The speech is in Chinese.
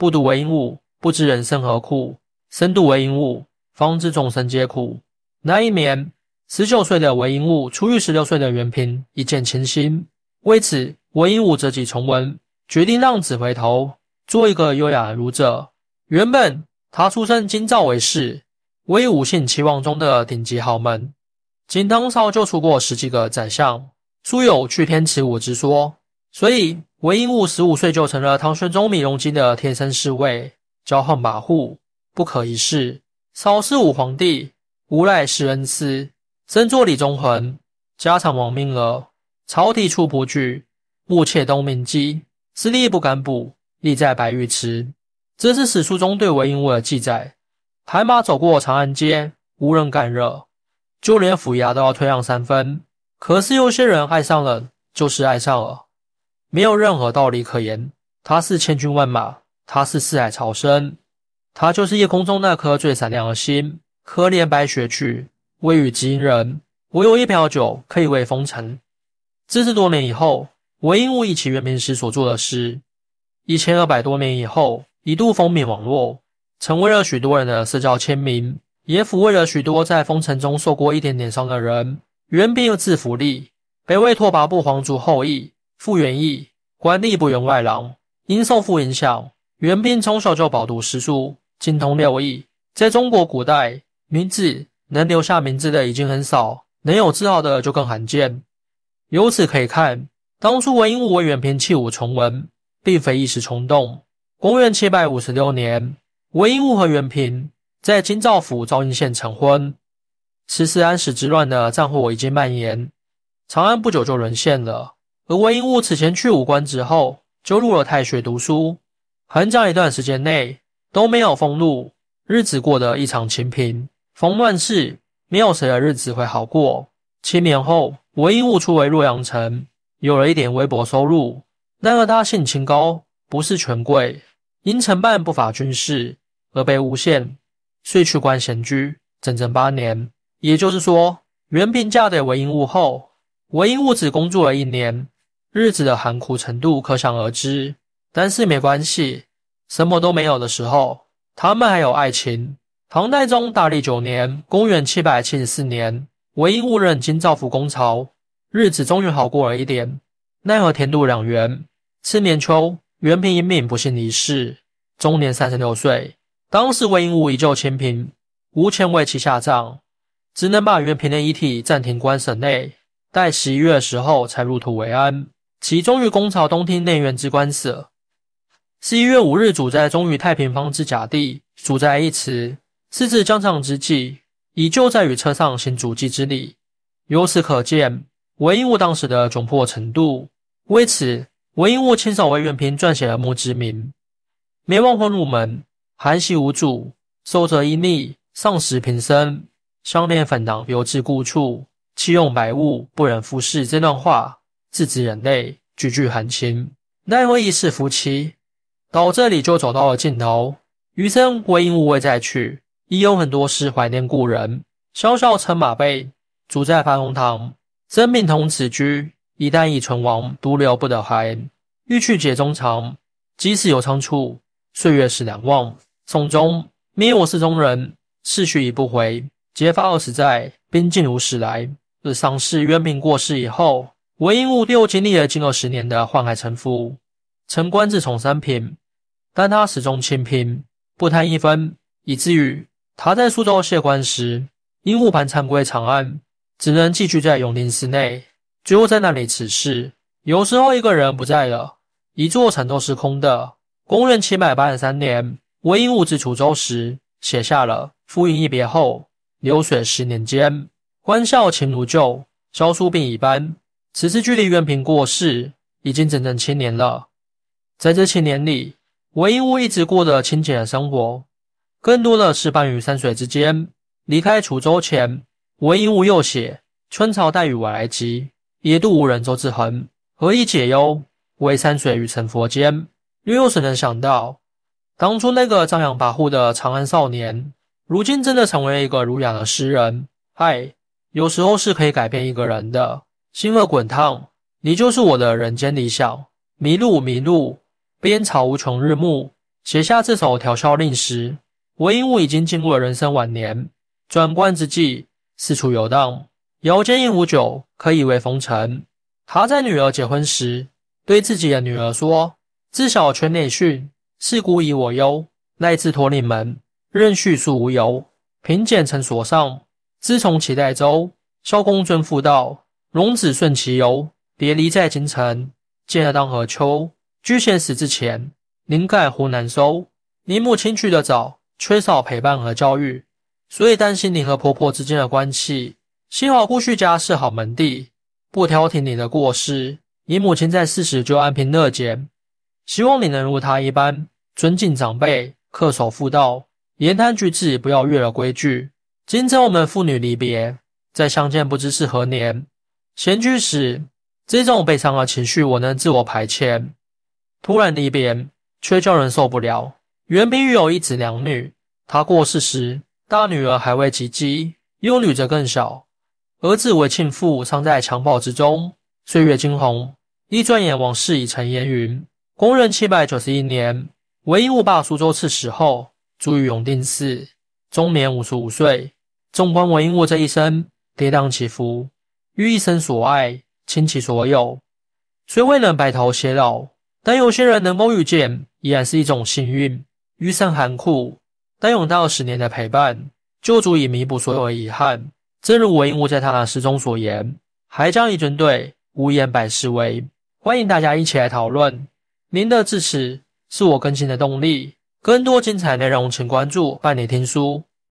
不读为因物，不知人生何苦；深度为因物，方知众生皆苦。那一年，十九岁的韦应物初遇十六岁的袁平，一见倾心。为此，韦应物折戟重温，决定让子回头，做一个优雅的儒者。原本他出身京兆韦氏，为五姓齐王中的顶级豪门。金汤少就出过十几个宰相，素有去天池武之说。所以，韦应物十五岁就成了唐玄宗米荣基的贴身侍卫，骄横跋扈，不可一世。少是武皇帝无赖施恩赐，身作李宗恒，家产亡命了。朝廷出不惧，目窃东明基，私力不敢补，立在白玉池。这是史书中对韦应物的记载。海马走过长安街，无人敢惹。就连府衙都要退让三分，可是有些人爱上了，就是爱上了，没有任何道理可言。他是千军万马，他是四海潮生，他就是夜空中那颗最闪亮的星。可怜白雪去，微雨惊人。我有一瓢酒，可以慰风尘。这是多年以后，韦应物忆起元明时所做的诗。一千二百多年以后，一度风靡网络，成为了许多人的社交签名。也抚慰了许多在风尘中受过一点点伤的人。元平字福利，北魏拓跋部皇族后裔，复原义，官吏部员外郎。因受父影响，元平从小就饱读诗书，精通六艺。在中国古代，名字能留下名字的已经很少，能有字号的就更罕见。由此可以看，当初文英物为元平弃武从文，并非一时冲动。公元七百五十六年，文英物和元平。在京兆府昭应县成婚，此时安史之乱的战火已经蔓延，长安不久就沦陷了。而韦应物此前去武官之后，就入了太学读书，很长一段时间内都没有封禄，日子过得异常清贫。逢乱世，没有谁的日子会好过。七年后，韦应物出为洛阳城，有了一点微薄收入。然而他性情高，不是权贵，因承办不法军事而被诬陷。遂去官闲居整整八年，也就是说，元平嫁给韦应物后，韦应物只工作了一年，日子的寒苦程度可想而知。但是没关系，什么都没有的时候，他们还有爱情。唐代宗大历九年（公元七百七十四年），韦应物任京兆府公曹，日子终于好过了一点。奈何天妒两元，次年秋，元平因病不幸离世，终年三十六岁。当时韦应物依旧清贫，无钱为其下葬，只能把元平的遗体暂停关省内，待十一月的时候才入土为安。其终于公朝东厅内院之官舍。十一月五日，主在终于太平坊之甲地，主在一词，是指将上之际，依旧在与车上行主祭之礼。由此可见，韦应物当时的窘迫程度。为此，韦应物亲手为元平撰写了墓志铭，没忘婚入门。寒习无主，受者因逆，丧食平生，相恋粉囊，留至故处，弃用百物，不忍复视。这段话字字忍泪，句句含情。奈何一世夫妻，到这里就走到了尽头。余生唯应无未再去，已有很多事怀念故人。萧萧乘马背，主在樊红堂，生命同此居。一旦已存亡，独留不得怀。欲去解中肠，即使有长处，岁月是难忘。宋中，灭我世中人，逝去已不回。结发二十载，兵尽如始来。自丧事渊明过世以后，韦应物又经历了近二十年的宦海沉浮，曾官至从三品，但他始终清贫，不贪一分，以至于他在苏州谢官时，因误盘参归长安，只能寄居在永宁寺内，最后在那里辞世。有时候一个人不在了，一座城都是空的。公元七百八十三年。韦应物至楚州时，写下了“夫应一别后，流水十年间，欢笑情如旧，萧疏病已斑。”此次距离元平过世已经整整七年了。在这七年里，韦应物一直过着清简的生活，更多的是伴于山水之间。离开楚州前，韦应物又写：“春潮带雨我来急，野渡无人舟自横，何以解忧？唯山水与成佛间。”又有谁能想到？当初那个张扬跋扈的长安少年，如今真的成为了一个儒雅的诗人。嗨，有时候是可以改变一个人的。星河滚烫，你就是我的人间理想。迷路迷路，边草无穷日暮，写下这首调笑令时，韦应物已经进入了人生晚年。转关之际，四处游荡，遥见一壶酒，可以慰风尘。他在女儿结婚时，对自己的女儿说：“自小全内训，是孤以我忧。乃至托令门，任叙述无由。平简成所上，自从齐代周，萧公尊妇道，荣子顺其游。别离在京城，见了当何秋？居贤死之前，宁盖湖南收。你母亲去得早，缺少陪伴和教育。”所以担心你和婆婆之间的关系。幸好顾婿家是好门第，不挑剔你的过失。你母亲在世时就安贫乐俭，希望你能如她一般，尊敬长辈，恪守妇道，言谈举止不要越了规矩。今朝我们父女离别，再相见不知是何年。闲居时，这种悲伤的情绪我能自我排遣。突然离别，却叫人受不了。袁冰玉有一子两女，他过世时。大女儿还未及笄，幼女则更小。儿子为庆父，尚在襁褓之中，岁月惊鸿。一转眼，往事已成烟云。公元七百九十一年，韦应物罢苏州刺史后，卒于永定寺，终年五十五岁。纵观韦应物这一生，跌宕起伏，于一生所爱倾其所有，虽未能白头偕老，但有些人能够遇见，依然是一种幸运。余生寒酷。但有到十年的陪伴，就足以弥补所有的遗憾。正如韦应物在他的诗中所言：“还将一军队，无言百事为。”欢迎大家一起来讨论。您的支持是我更新的动力。更多精彩内容，请关注伴你听书。